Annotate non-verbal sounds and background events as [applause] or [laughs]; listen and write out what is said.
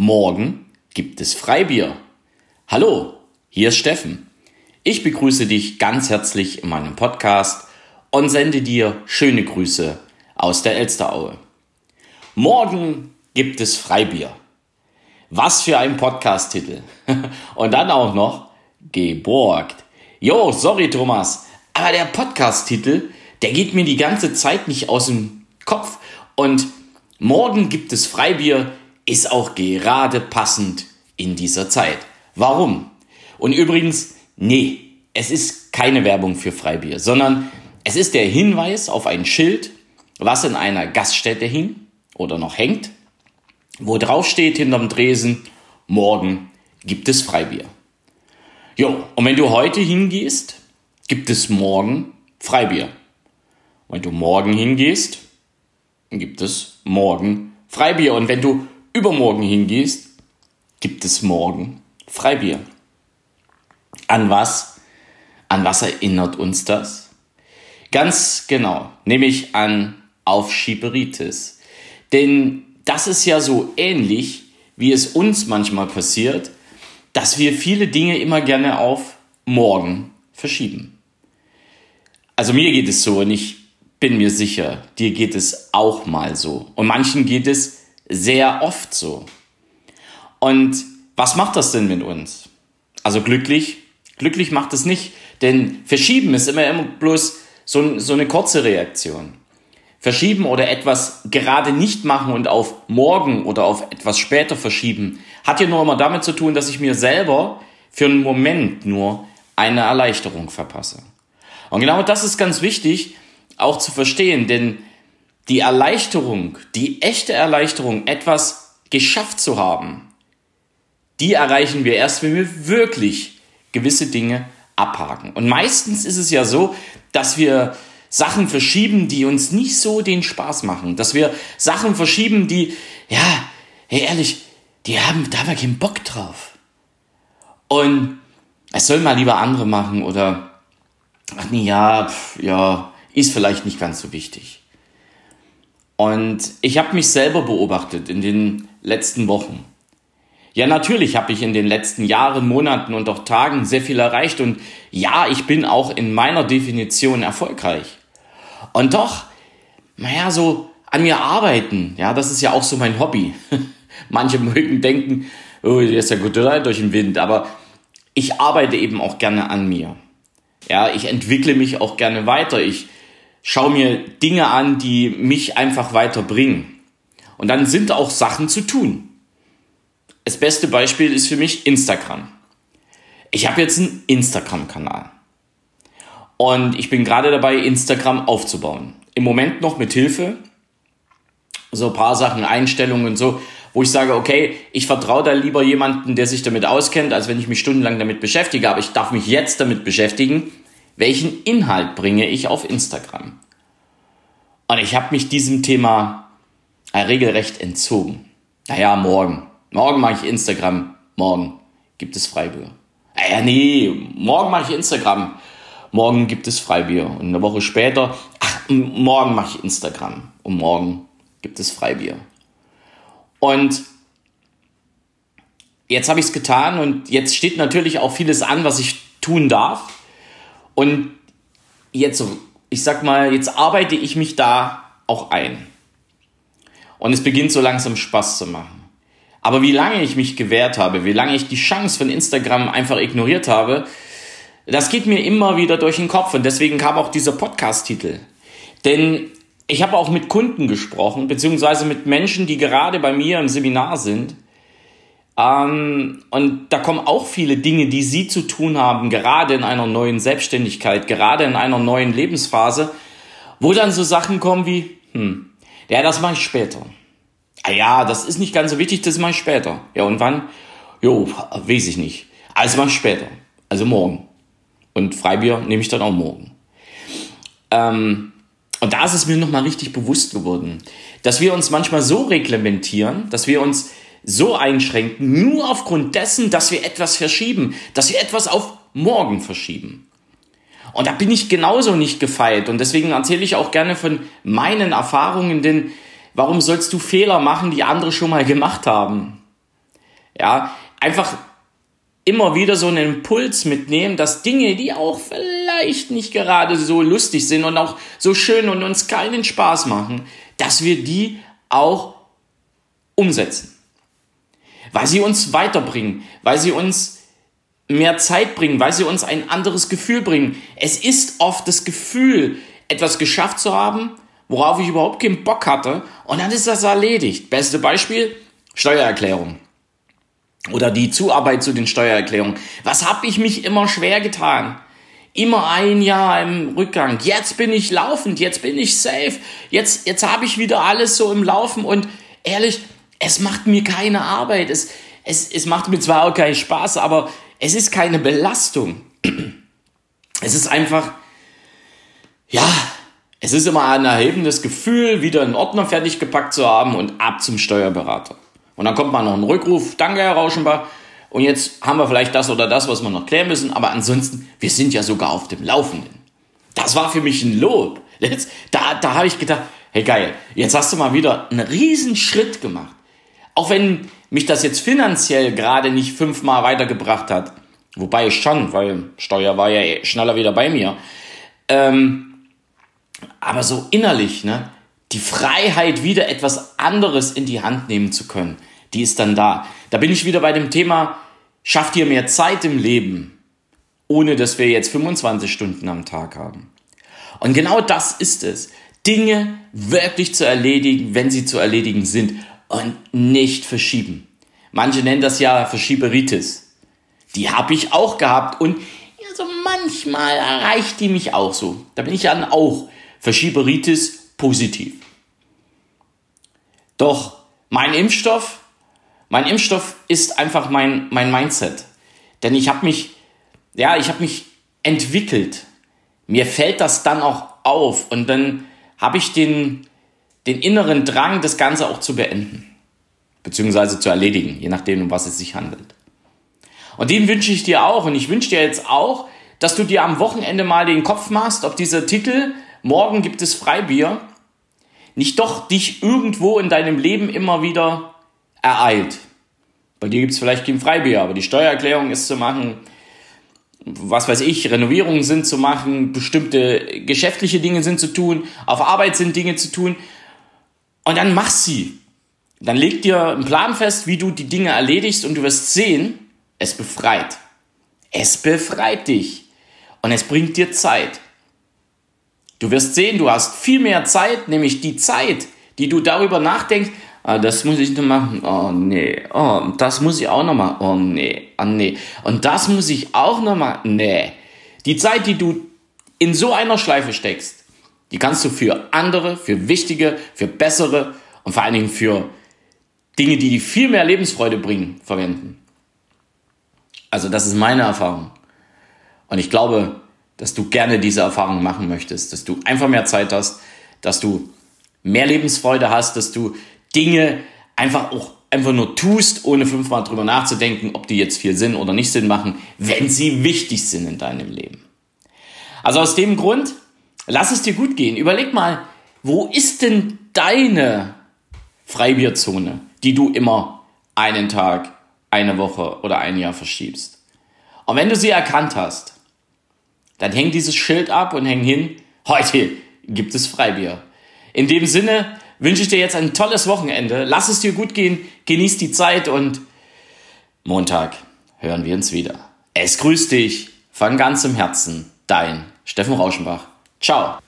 Morgen gibt es Freibier. Hallo, hier ist Steffen. Ich begrüße dich ganz herzlich in meinem Podcast und sende dir schöne Grüße aus der Elsteraue. Morgen gibt es Freibier. Was für ein Podcast-Titel. [laughs] Und dann auch noch geborgt. Jo, sorry Thomas, aber der Podcast-Titel, der geht mir die ganze Zeit nicht aus dem Kopf. Und morgen gibt es Freibier ist auch gerade passend in dieser Zeit. Warum? Und übrigens, nee, es ist keine Werbung für Freibier, sondern es ist der Hinweis auf ein Schild, was in einer Gaststätte hing oder noch hängt, wo drauf steht hinterm Dresen, morgen gibt es Freibier. Jo, und wenn du heute hingehst, gibt es morgen Freibier. Wenn du morgen hingehst, gibt es morgen Freibier. Und wenn du übermorgen hingehst, gibt es morgen Freibier. An was? An was erinnert uns das? Ganz genau, nämlich an Aufschieberitis. Denn das ist ja so ähnlich, wie es uns manchmal passiert, dass wir viele Dinge immer gerne auf morgen verschieben. Also mir geht es so und ich bin mir sicher, dir geht es auch mal so. Und manchen geht es sehr oft so. Und was macht das denn mit uns? Also glücklich? Glücklich macht es nicht, denn verschieben ist immer, immer bloß so, so eine kurze Reaktion. Verschieben oder etwas gerade nicht machen und auf morgen oder auf etwas später verschieben, hat ja nur immer damit zu tun, dass ich mir selber für einen Moment nur eine Erleichterung verpasse. Und genau das ist ganz wichtig auch zu verstehen, denn die Erleichterung, die echte Erleichterung, etwas geschafft zu haben, die erreichen wir erst, wenn wir wirklich gewisse Dinge abhaken. Und meistens ist es ja so, dass wir Sachen verschieben, die uns nicht so den Spaß machen. Dass wir Sachen verschieben, die, ja, hey, ehrlich, die haben, da haben wir keinen Bock drauf. Und es soll mal lieber andere machen oder, ach nee, ja, pf, ja, ist vielleicht nicht ganz so wichtig. Und ich habe mich selber beobachtet in den letzten Wochen. Ja, natürlich habe ich in den letzten Jahren, Monaten und auch Tagen sehr viel erreicht und ja, ich bin auch in meiner Definition erfolgreich. Und doch, naja, so an mir arbeiten, ja, das ist ja auch so mein Hobby. [laughs] Manche mögen denken, oh, der ist ja gut durch den Wind, aber ich arbeite eben auch gerne an mir. Ja, ich entwickle mich auch gerne weiter. Ich schaue mir Dinge an, die mich einfach weiterbringen. Und dann sind auch Sachen zu tun. Das beste Beispiel ist für mich Instagram. Ich habe jetzt einen Instagram-Kanal. Und ich bin gerade dabei, Instagram aufzubauen. Im Moment noch mit Hilfe. So ein paar Sachen, Einstellungen und so, wo ich sage, okay, ich vertraue da lieber jemanden, der sich damit auskennt, als wenn ich mich stundenlang damit beschäftige. Aber ich darf mich jetzt damit beschäftigen, welchen Inhalt bringe ich auf Instagram? Und ich habe mich diesem Thema regelrecht entzogen. Naja, morgen. Morgen mache ich Instagram. Morgen gibt es Freibier. Naja, nee, morgen mache ich Instagram. Morgen gibt es Freibier. Und eine Woche später, ach, morgen mache ich Instagram. Und morgen gibt es Freibier. Und jetzt habe ich es getan und jetzt steht natürlich auch vieles an, was ich tun darf. Und jetzt, ich sag mal, jetzt arbeite ich mich da auch ein. Und es beginnt so langsam Spaß zu machen. Aber wie lange ich mich gewehrt habe, wie lange ich die Chance von Instagram einfach ignoriert habe, das geht mir immer wieder durch den Kopf. Und deswegen kam auch dieser Podcast-Titel. Denn ich habe auch mit Kunden gesprochen, beziehungsweise mit Menschen, die gerade bei mir im Seminar sind. Ähm, und da kommen auch viele Dinge, die Sie zu tun haben, gerade in einer neuen Selbstständigkeit, gerade in einer neuen Lebensphase, wo dann so Sachen kommen wie, hm, ja, das mache ich später. Ah ja, das ist nicht ganz so wichtig, das mache ich später. Ja, und wann? Jo, weiß ich nicht. Also mache ich später. Also morgen. Und Freibier nehme ich dann auch morgen. Ähm, und da ist es mir nochmal richtig bewusst geworden, dass wir uns manchmal so reglementieren, dass wir uns so einschränken, nur aufgrund dessen, dass wir etwas verschieben, dass wir etwas auf morgen verschieben. Und da bin ich genauso nicht gefeit. Und deswegen erzähle ich auch gerne von meinen Erfahrungen, denn warum sollst du Fehler machen, die andere schon mal gemacht haben? Ja, einfach immer wieder so einen Impuls mitnehmen, dass Dinge, die auch vielleicht nicht gerade so lustig sind und auch so schön und uns keinen Spaß machen, dass wir die auch umsetzen. Weil sie uns weiterbringen, weil sie uns mehr Zeit bringen, weil sie uns ein anderes Gefühl bringen. Es ist oft das Gefühl, etwas geschafft zu haben, worauf ich überhaupt keinen Bock hatte, und dann ist das erledigt. Beste Beispiel, Steuererklärung. Oder die Zuarbeit zu den Steuererklärungen. Was habe ich mich immer schwer getan? Immer ein Jahr im Rückgang. Jetzt bin ich laufend, jetzt bin ich safe. Jetzt, jetzt habe ich wieder alles so im Laufen und ehrlich, es macht mir keine Arbeit. Es, es, es macht mir zwar auch keinen Spaß, aber es ist keine Belastung. [clears throat] Es ist einfach, ja, es ist immer ein erhebendes Gefühl, wieder einen Ordner fertig gepackt zu haben und ab zum Steuerberater. Und dann kommt mal noch ein Rückruf, danke Herr Rauschenbach, und jetzt haben wir vielleicht das oder das, was wir noch klären müssen, aber ansonsten, wir sind ja sogar auf dem Laufenden. Das war für mich ein Lob. Jetzt, da da habe ich gedacht, hey geil, jetzt hast du mal wieder einen riesen Schritt gemacht. Auch wenn mich das jetzt finanziell gerade nicht fünfmal weitergebracht hat, wobei ich schon, weil Steuer war ja schneller wieder bei mir, ähm, aber so innerlich, ne, die Freiheit, wieder etwas anderes in die Hand nehmen zu können, die ist dann da. Da bin ich wieder bei dem Thema, schafft ihr mehr Zeit im Leben, ohne dass wir jetzt 25 Stunden am Tag haben. Und genau das ist es. Dinge wirklich zu erledigen, wenn sie zu erledigen sind und nicht verschieben. Manche nennen das ja Verschieberitis. Die habe ich auch gehabt und ja, so manchmal erreicht die mich auch so. Da bin ich dann auch Verschieberitis positiv. Doch mein Impfstoff, mein Impfstoff ist einfach mein, mein Mindset. Denn ich habe mich, ja, ich habe mich entwickelt. Mir fällt das dann auch auf und dann habe ich den, den inneren Drang, das Ganze auch zu beenden. Beziehungsweise zu erledigen, je nachdem, um was es sich handelt. Und den wünsche ich dir auch. Und ich wünsche dir jetzt auch, dass du dir am Wochenende mal den Kopf machst, ob dieser Titel Morgen gibt es Freibier nicht doch dich irgendwo in deinem Leben immer wieder ereilt. Bei dir gibt es vielleicht kein Freibier, aber die Steuererklärung ist zu machen, was weiß ich, Renovierungen sind zu machen, bestimmte geschäftliche Dinge sind zu tun, auf Arbeit sind Dinge zu tun. Und dann mach sie. Dann leg dir einen Plan fest, wie du die Dinge erledigst und du wirst sehen, es befreit. Es befreit dich. Und es bringt dir Zeit. Du wirst sehen, du hast viel mehr Zeit, nämlich die Zeit, die du darüber nachdenkst, ah, das muss ich noch machen, oh nee, oh, das muss ich auch noch machen, oh nee, oh nee, und das muss ich auch noch machen, nee. Die Zeit, die du in so einer Schleife steckst, die kannst du für andere, für wichtige, für bessere und vor allen Dingen für Dinge, die dir viel mehr Lebensfreude bringen, verwenden. Also das ist meine Erfahrung. Und ich glaube, dass du gerne diese Erfahrung machen möchtest, dass du einfach mehr Zeit hast, dass du mehr Lebensfreude hast, dass du Dinge einfach auch einfach nur tust, ohne fünfmal drüber nachzudenken, ob die jetzt viel Sinn oder nicht Sinn machen, wenn sie wichtig sind in deinem Leben. Also aus dem Grund, lass es dir gut gehen. Überleg mal, wo ist denn deine Freibierzone, die du immer einen Tag, eine Woche oder ein Jahr verschiebst? Und wenn du sie erkannt hast, dann häng dieses Schild ab und häng hin, heute gibt es Freibier. In dem Sinne wünsche ich dir jetzt ein tolles Wochenende. Lass es dir gut gehen, genieß die Zeit und Montag hören wir uns wieder. Es grüßt dich von ganzem Herzen, dein Steffen Rauschenbach. Ciao.